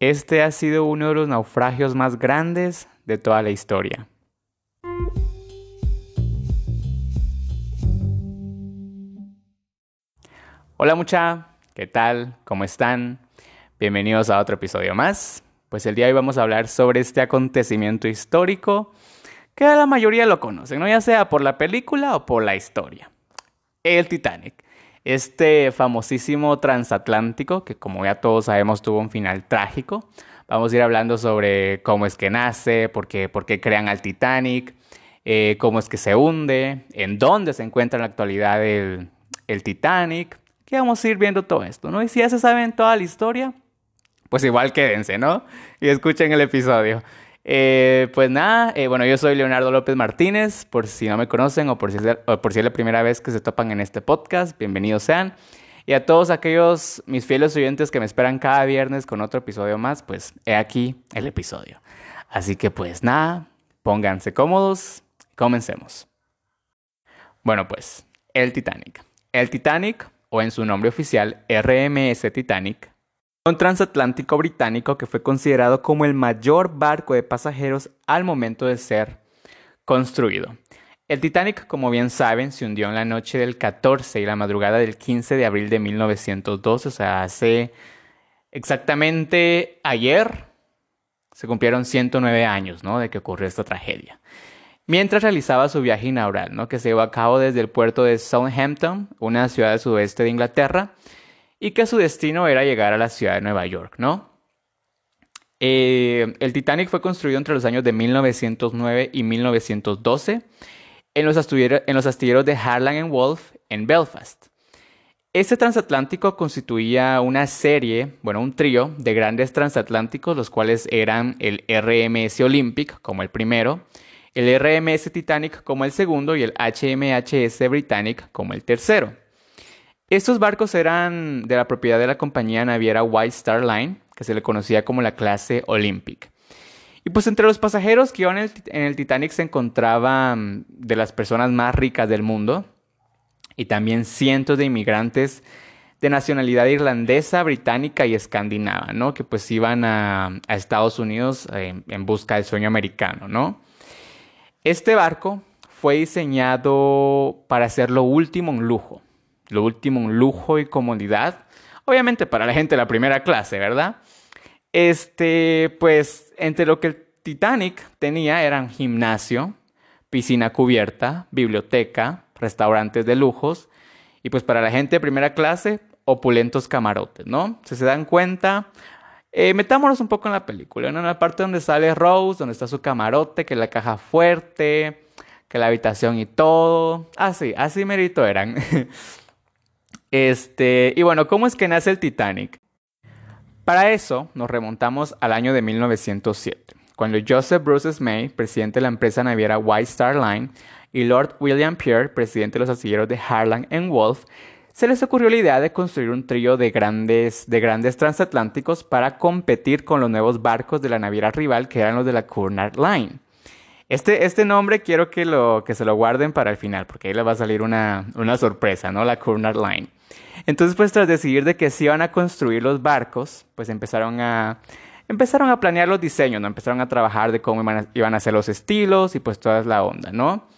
Este ha sido uno de los naufragios más grandes de toda la historia. Hola mucha, ¿qué tal? ¿Cómo están? Bienvenidos a otro episodio más. Pues el día de hoy vamos a hablar sobre este acontecimiento histórico que la mayoría lo conocen, ¿no? ya sea por la película o por la historia. El Titanic. Este famosísimo transatlántico, que como ya todos sabemos tuvo un final trágico. Vamos a ir hablando sobre cómo es que nace, por qué, por qué crean al Titanic, eh, cómo es que se hunde, en dónde se encuentra en la actualidad el, Titanic, que vamos a ir viendo todo esto, ¿no? Y si ya se saben toda la historia, pues igual quédense, ¿no? Y escuchen el episodio. Eh, pues nada, eh, bueno, yo soy Leonardo López Martínez, por si no me conocen o por si, es, por si es la primera vez que se topan en este podcast, bienvenidos sean. Y a todos aquellos mis fieles oyentes que me esperan cada viernes con otro episodio más, pues he aquí el episodio. Así que pues nada, pónganse cómodos, comencemos. Bueno pues, el Titanic. El Titanic o en su nombre oficial RMS Titanic, un transatlántico británico que fue considerado como el mayor barco de pasajeros al momento de ser construido. El Titanic, como bien saben, se hundió en la noche del 14 y la madrugada del 15 de abril de 1912, o sea, hace exactamente ayer se cumplieron 109 años ¿no? de que ocurrió esta tragedia mientras realizaba su viaje inaugural, ¿no? que se llevó a cabo desde el puerto de Southampton, una ciudad del sudeste de Inglaterra, y que su destino era llegar a la ciudad de Nueva York. ¿no? Eh, el Titanic fue construido entre los años de 1909 y 1912 en los, astilleros, de Harland Wolff en Belfast. Este transatlántico constituía una serie, bueno, un trío de grandes transatlánticos, los cuales eran el RMS Olympic como el primero, el RMS Titanic como el segundo y el HMHS Britannic como el tercero. Estos barcos eran de la propiedad de la compañía naviera White Star Line, que se le conocía como la clase Olympic. Y pues entre los pasajeros que iban en el, Titanic se encontraban de las personas más ricas del mundo y también cientos de inmigrantes de nacionalidad irlandesa, británica y escandinava, ¿no? Que pues iban a, Estados Unidos eh, en busca del sueño americano, ¿no? Este barco fue diseñado para ser lo último en lujo, lo último en lujo y comodidad, obviamente para la gente de la primera clase, ¿verdad? Este, pues entre lo que el Titanic tenía eran gimnasio, piscina cubierta, biblioteca, restaurantes de lujos y pues para la gente de primera clase opulentos camarotes, ¿no? Si se dan cuenta, eh, metámonos un poco en la película. En la parte donde sale Rose, donde está su camarote, que la caja fuerte, que la habitación y todo. Así, así merito eran. este, y bueno, ¿cómo es que nace el Titanic? Para eso nos remontamos al año de 1907, cuando Joseph Bruce May, presidente de la empresa naviera White Star Line, y Lord William Pierre, presidente de los astilleros de Harland Wolff, se les ocurrió la idea de construir un trío de grandes, de grandes transatlánticos para competir con los nuevos barcos de la naviera rival que eran los de la Cunard Line. Este, este nombre quiero que se lo guarden para el final, porque ahí les va a salir una, una sorpresa, ¿no? La Cunard Line. Entonces, pues tras decidir de que se iban a construir los barcos, pues empezaron a, empezaron a planear los diseños, ¿no? Empezaron a trabajar de cómo iban a, ser los estilos y pues toda la onda, ¿no?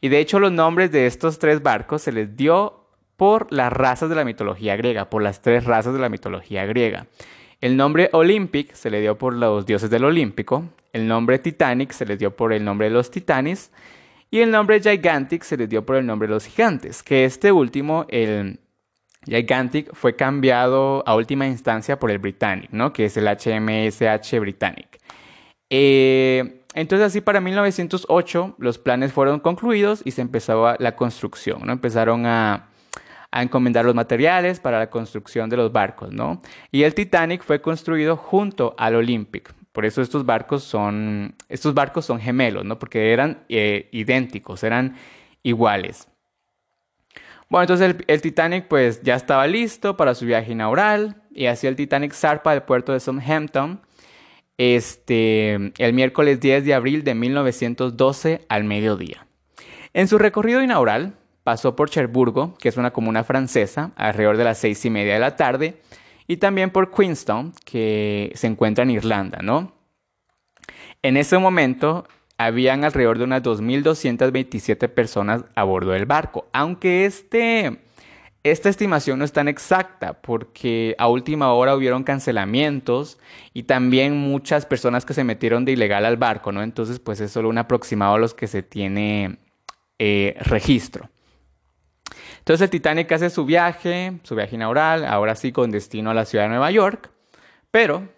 Y de hecho los nombres de estos tres barcos se les dio por las razas de la mitología griega, por las tres razas de la mitología griega. El nombre Olympic se le dio por los dioses del Olímpico, el nombre Titanic se le dio por el nombre de los Titanes y el nombre Gigantic se le dio por el nombre de los gigantes, que este último, el Gigantic, fue cambiado a última instancia por el Britannic, ¿no? que es el HMSH Britannic. Eh, entonces así para 1908 los planes fueron concluidos y se empezó la construcción, ¿no? Empezaron a encomendar los materiales para la construcción de los barcos, ¿no? Y el Titanic fue construido junto al Olympic. Por eso estos barcos son, estos barcos son gemelos, ¿no? Porque eran eh, idénticos, eran iguales. Bueno, entonces el, Titanic pues ya estaba listo para su viaje inaugural y así el Titanic zarpa del puerto de Southampton este, el miércoles 10 de abril de 1912 al mediodía. En su recorrido inaugural, pasó por Cherburgo, que es una comuna francesa, alrededor de las seis y media de la tarde, y también por Queenstown, que se encuentra en Irlanda, ¿no? En ese momento habían alrededor de unas 2.227 personas a bordo del barco, aunque este, esta estimación no es tan exacta porque a última hora hubieron cancelamientos y también muchas personas que se metieron de ilegal al barco, ¿no? Entonces, pues es solo un aproximado a los que se tiene eh, registro. Entonces el Titanic hace su viaje, su viaje inaugural, ahora sí con destino a la ciudad de Nueva York, pero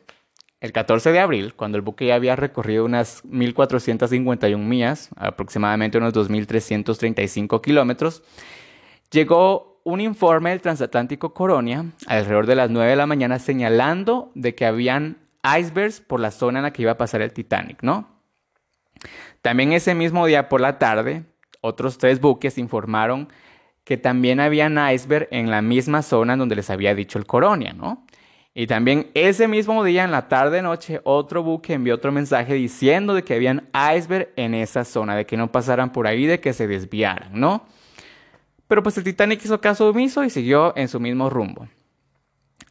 el 14 de abril, cuando el buque ya había recorrido unas 1.451 millas, aproximadamente unos 2.335 kilómetros, llegó un informe del transatlántico Coronia alrededor de las 9 de la mañana señalando de que habían icebergs por la zona en la que iba a pasar el Titanic, ¿no? También ese mismo día por la tarde, otros tres buques informaron que también habían iceberg en la misma zona donde les había dicho el Coronia, ¿no? Y también ese mismo día, en la tarde-noche, otro buque envió otro mensaje diciendo de que habían iceberg en esa zona, de que no pasaran por ahí, de que se desviaran, ¿no? Pero pues el Titanic hizo caso omiso y siguió en su mismo rumbo.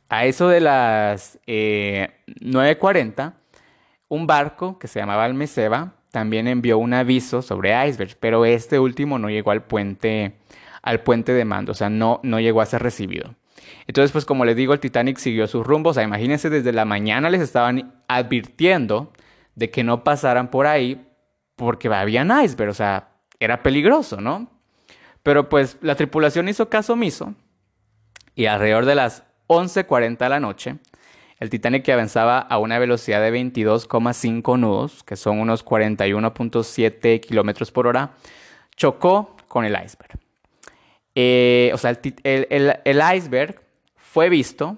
A eso de las 9.40, eh, un barco que se llamaba el Meseba también envió un aviso sobre icebergs, pero este último no llegó al puente al puente de mando, o sea, no, no llegó a ser recibido. Entonces, pues como les digo, el Titanic siguió su rumbo, o sea, imagínense, desde la mañana les estaban advirtiendo de que no pasaran por ahí porque había iceberg, o sea, era peligroso, ¿no? Pero pues la tripulación hizo caso omiso y alrededor de las 11.40 de la noche, el Titanic que avanzaba a una velocidad de 22,5 nudos, que son unos 41.7 kilómetros por hora, chocó con el iceberg. Eh, o sea, el, iceberg fue visto,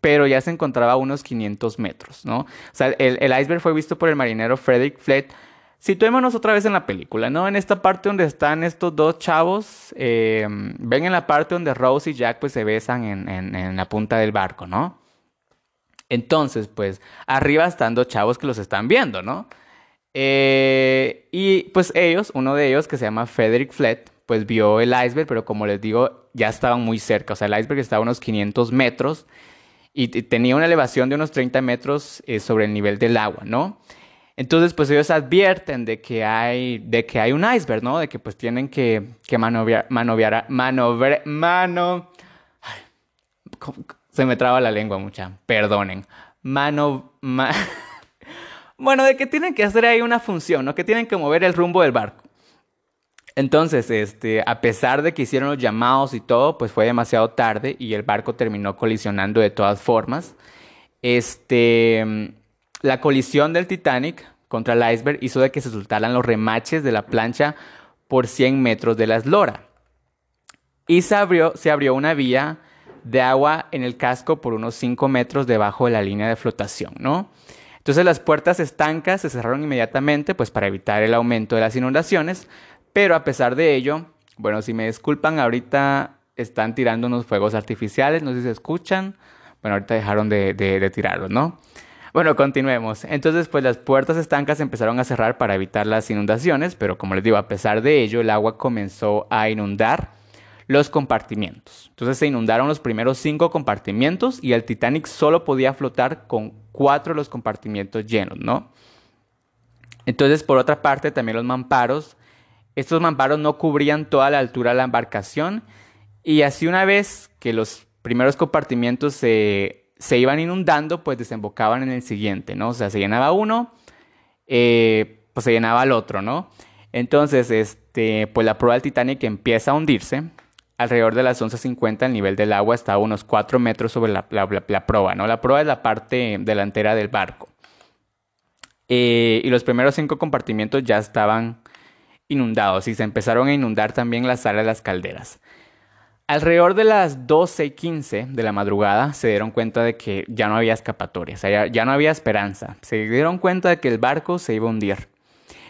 pero ya se encontraba a unos 500 metros, ¿no? O sea, el, iceberg fue visto por el marinero Frederick Flett. Situémonos otra vez en la película, ¿no? En esta parte donde están estos dos chavos, eh, ven en la parte donde Rose y Jack pues se besan en, la punta del barco, ¿no? Entonces, pues arriba están dos chavos que los están viendo, ¿no? Eh, y pues ellos, uno de ellos que se llama Frederick Flett, pues vio el iceberg, pero como les digo, ya estaban muy cerca. O sea, el iceberg estaba a unos 500 metros y tenía una elevación de unos 30 metros eh, sobre el nivel del agua, ¿no? Entonces, pues ellos advierten de que hay, de que hay un iceberg, ¿no? De que pues tienen que, que manoviar, manoviar, manover, mano... se me traba la lengua mucha, perdonen. Mano... bueno, de que tienen que hacer ahí una función, ¿no? Que tienen que mover el rumbo del barco. Entonces, este, a pesar de que hicieron los llamados y todo, pues fue demasiado tarde y el barco terminó colisionando de todas formas. Este, la colisión del Titanic contra el iceberg hizo de que se soltaran los remaches de la plancha por 100 metros de la eslora. Y se abrió, se abrió una vía de agua en el casco por unos 5 metros debajo de la línea de flotación, ¿no? Entonces las puertas estancas se cerraron inmediatamente, pues para evitar el aumento de las inundaciones, pero a pesar de ello, bueno, si me disculpan, ahorita están tirando unos fuegos artificiales, no sé si se escuchan. Bueno, ahorita dejaron de, tirarlos, ¿no? Bueno, continuemos. Entonces, pues las puertas estancas empezaron a cerrar para evitar las inundaciones, pero como les digo, a pesar de ello, el agua comenzó a inundar los compartimientos. Entonces se inundaron los primeros cinco compartimientos y el Titanic solo podía flotar con cuatro de los compartimientos llenos, ¿no? Entonces, por otra parte, también los mamparos estos mamparos no cubrían toda la altura de la embarcación y así una vez que los primeros compartimientos se, iban inundando, pues desembocaban en el siguiente, ¿no? O sea, se llenaba uno, eh, pues se llenaba el otro, ¿no? Entonces, este, pues la proa del Titanic empieza a hundirse. Alrededor de las 11.50 el nivel del agua está a unos 4 metros sobre la, proa, ¿no? La proa es la parte delantera del barco. Eh, y los primeros cinco compartimientos ya estaban inundados y se empezaron a inundar también las salas de las calderas. Alrededor de las 12 y 15 de la madrugada se dieron cuenta de que ya no había escapatoria, ya, ya no había esperanza. Se dieron cuenta de que el barco se iba a hundir.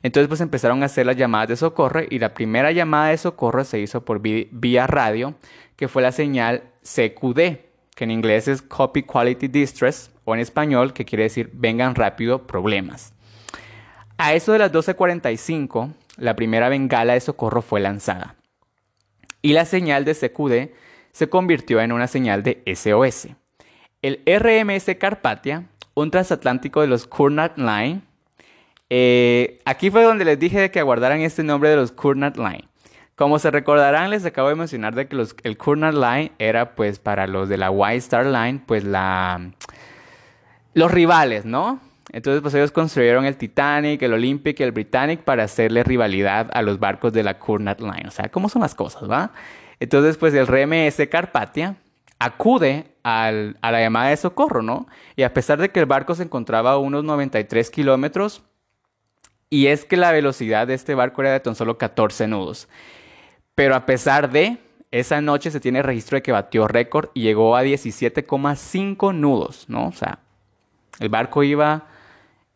Entonces pues empezaron a hacer las llamadas de socorro y la primera llamada de socorro se hizo por vía radio, que fue la señal CQD, que en inglés es Copy Quality Distress o en español que quiere decir vengan rápido problemas. A eso de las 12.45 la primera bengala de socorro fue lanzada. Y la señal de CQD se convirtió en una señal de SOS. el RMS Carpathia, un transatlántico de los Cunard Line. Eh, aquí fue donde les dije de que aguardaran este nombre de los Cunard Line. Como se recordarán, les acabo de mencionar de que el Cunard Line era pues para los de la White Star Line, pues la los rivales, ¿no? Entonces, pues ellos construyeron el Titanic, el Olympic y el Britannic para hacerle rivalidad a los barcos de la Cunard Line. O sea, ¿cómo son las cosas, va? Entonces, pues el RMS Carpathia acude a la llamada de socorro, ¿no? Y a pesar de que el barco se encontraba a unos 93 kilómetros, y es que la velocidad de este barco era de tan solo 14 nudos. Pero a pesar de, esa noche se tiene registro de que batió récord y llegó a 17,5 nudos, ¿no? O sea, el barco iba,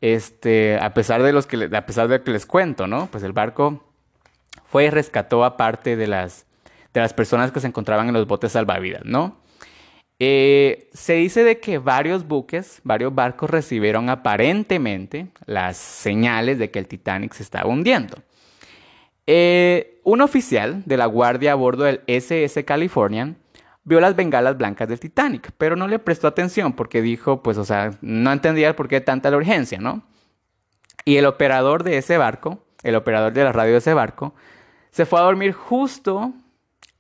este, a pesar de los que, a pesar de que les cuento, ¿no? Pues el barco fue y rescató a parte de las, de las personas que se encontraban en los botes salvavidas, ¿no? Eh, se dice de que varios buques, varios barcos recibieron aparentemente las señales de que el Titanic se estaba hundiendo. Eh, un oficial de la guardia a bordo del SS Californian vio las bengalas blancas del Titanic, pero no le prestó atención porque dijo, pues, o sea, no entendía por qué tanta la urgencia, ¿no? Y el operador de ese barco, el operador de la radio de ese barco, se fue a dormir justo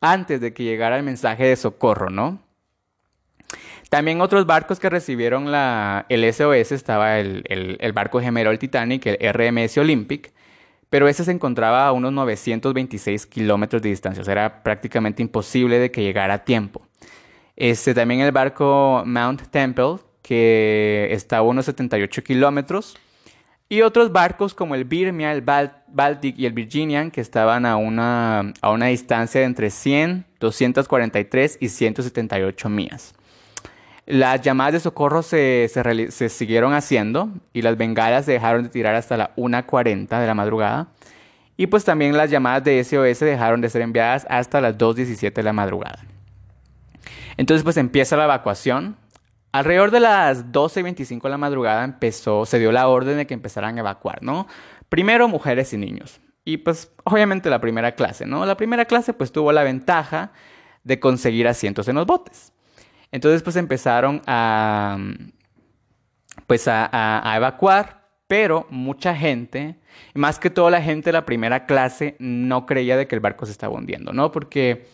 antes de que llegara el mensaje de socorro, ¿no? También otros barcos que recibieron la, el SOS estaba el, el barco gemelo del Titanic, el RMS Olympic, pero ese se encontraba a unos 926 kilómetros de distancia, o sea, era prácticamente imposible de que llegara a tiempo. Este, también el barco Mount Temple, que estaba a unos 78 kilómetros, y otros barcos como el Birmia, el Baltic y el Virginian, que estaban a una, a una distancia de entre 100, 243 y 178 millas. Las llamadas de socorro se, siguieron haciendo y las bengalas se dejaron de tirar hasta la 1.40 de la madrugada. Y pues también las llamadas de SOS dejaron de ser enviadas hasta las 2.17 de la madrugada. Entonces pues empieza la evacuación. Alrededor de las 12.25 de la madrugada empezó, se dio la orden de que empezaran a evacuar, ¿no? Primero mujeres y niños. Y pues obviamente la primera clase, ¿no? La primera clase pues tuvo la ventaja de conseguir asientos en los botes. Entonces pues empezaron a, pues a, evacuar, pero mucha gente, más que todo la gente de la primera clase, no creía de que el barco se estaba hundiendo, ¿no? Porque,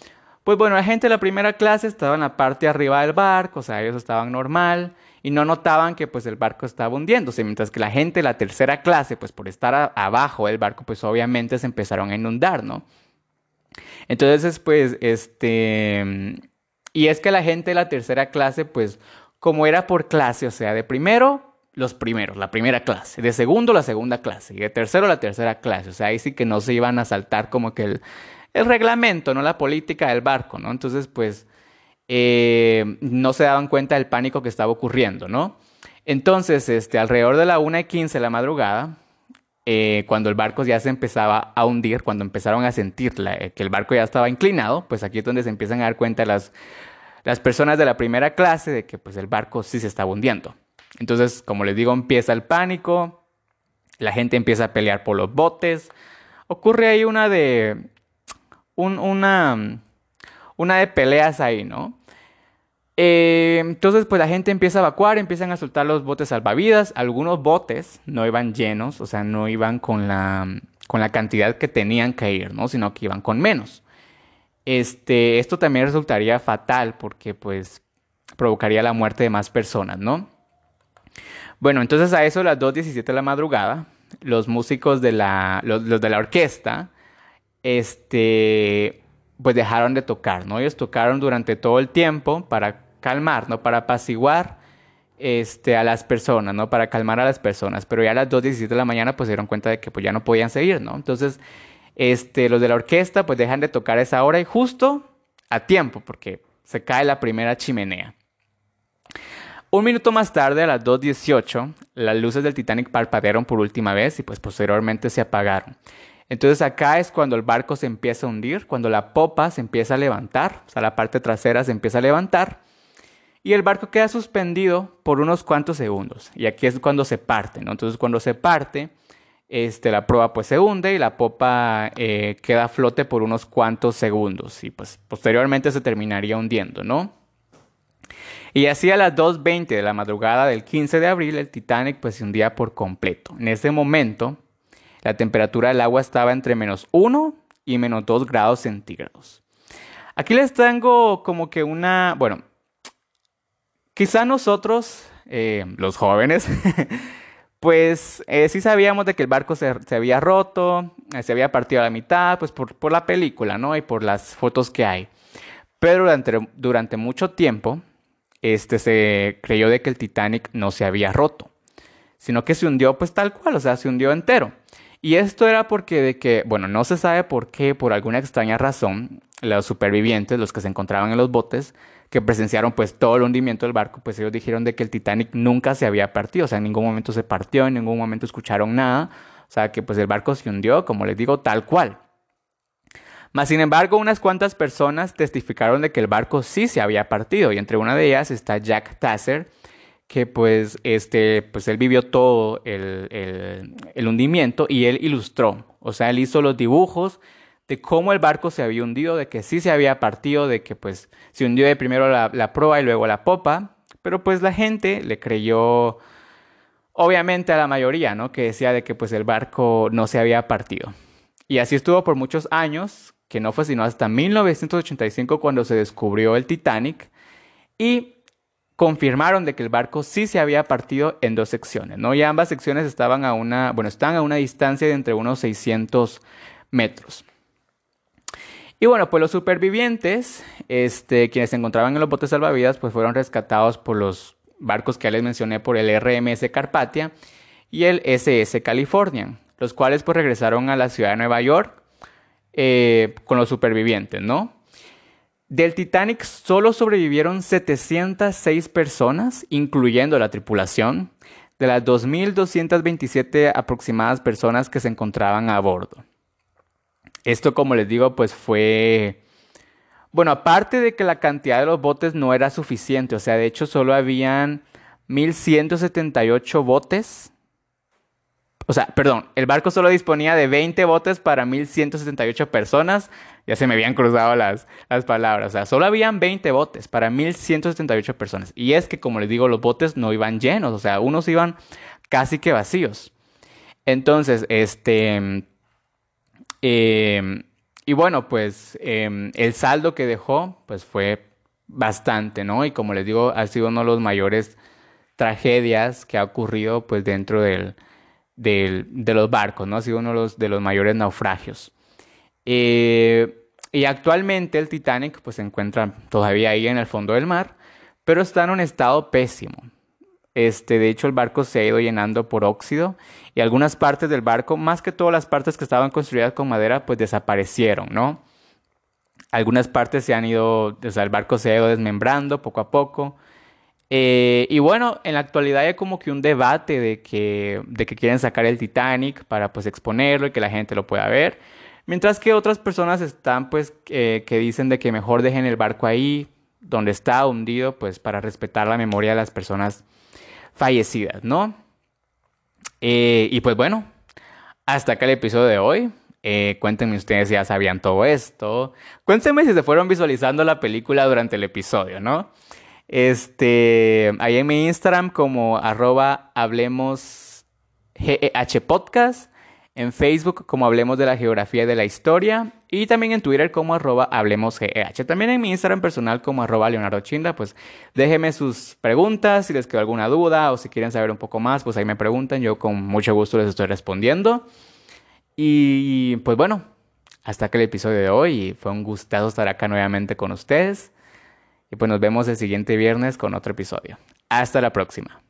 pues bueno, la gente de la primera clase estaba en la parte arriba del barco, o sea, ellos estaban normal y no notaban que pues el barco estaba hundiéndose, mientras que la gente de la tercera clase, pues por estar abajo del barco, pues obviamente se empezaron a inundar, ¿no? Entonces, pues, este, y es que la gente de la tercera clase, pues como era por clase, o sea, de primero, los primeros, la primera clase, de segundo, la segunda clase, y de tercero, la tercera clase, o sea, ahí sí que no se iban a saltar como que el, reglamento, no la política del barco, ¿no? Entonces, pues, eh, no se daban cuenta del pánico que estaba ocurriendo, ¿no? Entonces, este, alrededor de la 1 y 15 de la madrugada, eh, cuando el barco ya se empezaba a hundir, cuando empezaron a sentir eh, que el barco ya estaba inclinado, pues aquí es donde se empiezan a dar cuenta las, las personas de la primera clase de que pues el barco sí se estaba hundiendo. Entonces, como les digo, empieza el pánico, la gente empieza a pelear por los botes, ocurre ahí una de una una de peleas ahí, ¿no? Eh, entonces, pues la gente empieza a evacuar, empiezan a soltar los botes salvavidas. Algunos botes no iban llenos, o sea, no iban con la, con la cantidad que tenían que ir, ¿no? Sino que iban con menos. Este, esto también resultaría fatal porque, pues, provocaría la muerte de más personas, ¿no? Bueno, entonces a eso, a las 2.17 de la madrugada, los músicos de la, los, los de la orquesta, este, pues dejaron de tocar, ¿no? Ellos tocaron durante todo el tiempo para calmar, ¿no? Para apaciguar este, a las personas, ¿no? Para calmar a las personas. Pero ya a las 2.17 de la mañana pues se dieron cuenta de que pues ya no podían seguir, ¿no? Entonces, este, los de la orquesta pues dejan de tocar esa hora y justo a tiempo porque se cae la primera chimenea. Un minuto más tarde, a las 2.18, las luces del Titanic parpadearon por última vez y pues posteriormente se apagaron. Entonces acá es cuando el barco se empieza a hundir, cuando la popa se empieza a levantar, o sea, la parte trasera se empieza a levantar y el barco queda suspendido por unos cuantos segundos. Y aquí es cuando se parte, ¿no? Entonces cuando se parte, este, la proa pues se hunde y la popa eh, queda a flote por unos cuantos segundos y pues posteriormente se terminaría hundiendo, ¿no? Y así a las 2.20 de la madrugada del 15 de abril, el Titanic pues se hundía por completo. En ese momento, la temperatura del agua estaba entre menos 1 y menos 2 grados centígrados. Aquí les tengo como que una, bueno, quizá nosotros, eh, los jóvenes, pues eh, sí sabíamos de que el barco se, había roto, eh, se había partido a la mitad, pues por, por, la película, ¿no? Y por las fotos que hay. Pero durante, durante mucho tiempo, este, se creyó de que el Titanic no se había roto, sino que se hundió pues tal cual, o sea, se hundió entero. Y esto era porque de que, bueno, no se sabe por qué, por alguna extraña razón, los supervivientes, los que se encontraban en los botes, que presenciaron pues todo el hundimiento del barco, pues ellos dijeron de que el Titanic nunca se había partido, o sea, en ningún momento se partió, en ningún momento escucharon nada, o sea, que pues el barco se hundió, como les digo, tal cual. Mas, sin embargo, unas cuantas personas testificaron de que el barco sí se había partido y entre una de ellas está Jack Tasser, que pues, este, pues él vivió todo el, el, hundimiento y él ilustró, o sea, él hizo los dibujos de cómo el barco se había hundido, de que sí se había partido, de que pues se hundió de primero la, la proa y luego la popa, pero pues la gente le creyó, obviamente a la mayoría, ¿no? Que decía de que pues el barco no se había partido. Y así estuvo por muchos años, que no fue sino hasta 1985 cuando se descubrió el Titanic y confirmaron de que el barco sí se había partido en dos secciones, ¿no? Y ambas secciones estaban a una, bueno, están a una distancia de entre unos 600 metros. Y bueno, pues los supervivientes, este, quienes se encontraban en los botes salvavidas, pues fueron rescatados por los barcos que ya les mencioné por el RMS Carpathia y el SS Californian, los cuales pues regresaron a la ciudad de Nueva York eh, con los supervivientes, ¿no? Del Titanic solo sobrevivieron 706 personas, incluyendo la tripulación, de las 2.227 aproximadas personas que se encontraban a bordo. Esto, como les digo, pues fue... Bueno, aparte de que la cantidad de los botes no era suficiente, o sea, de hecho solo habían 1.178 botes o sea, perdón, el barco solo disponía de 20 botes para 1178 personas. Ya se me habían cruzado las, las palabras. O sea, solo habían 20 botes para 1178 personas. Y es que, como les digo, los botes no iban llenos. O sea, unos iban casi que vacíos. Entonces, este... Em, y bueno, pues em, el saldo que dejó, pues fue bastante, ¿no? Y como les digo, ha sido uno de los mayores tragedias que ha ocurrido, pues, dentro del de los barcos, ¿no? Ha sido uno de los, de los mayores naufragios. Eh, y actualmente el Titanic pues, se encuentra todavía ahí en el fondo del mar, pero está en un estado pésimo. Este, de hecho, el barco se ha ido llenando por óxido y algunas partes del barco, más que todas las partes que estaban construidas con madera, pues desaparecieron, ¿no? Algunas partes se han ido, o sea, el barco se ha ido desmembrando poco a poco. Eh, y bueno, en la actualidad hay como que un debate de que, de que quieren sacar el Titanic para pues exponerlo y que la gente lo pueda ver. Mientras que otras personas están pues que dicen de que mejor dejen el barco ahí, donde está hundido, pues para respetar la memoria de las personas fallecidas, ¿no? Eh, y pues bueno, hasta acá el episodio de hoy. Eh, cuéntenme ustedes si ya sabían todo esto. Cuéntenme si se fueron visualizando la película durante el episodio, ¿no? Este, ahí en mi Instagram como arroba hablemos GEH Podcast, en Facebook como Hablemos de la Geografía y de la Historia y también en Twitter como arroba Hablemos GEH. También en mi Instagram personal como arroba Leonardo Chinda, pues déjenme sus preguntas si les quedó alguna duda o si quieren saber un poco más, pues ahí me preguntan, yo con mucho gusto les estoy respondiendo. Y pues bueno, hasta acá el episodio de hoy fue un gustazo estar acá nuevamente con ustedes. Y pues nos vemos el siguiente viernes con otro episodio. Hasta la próxima.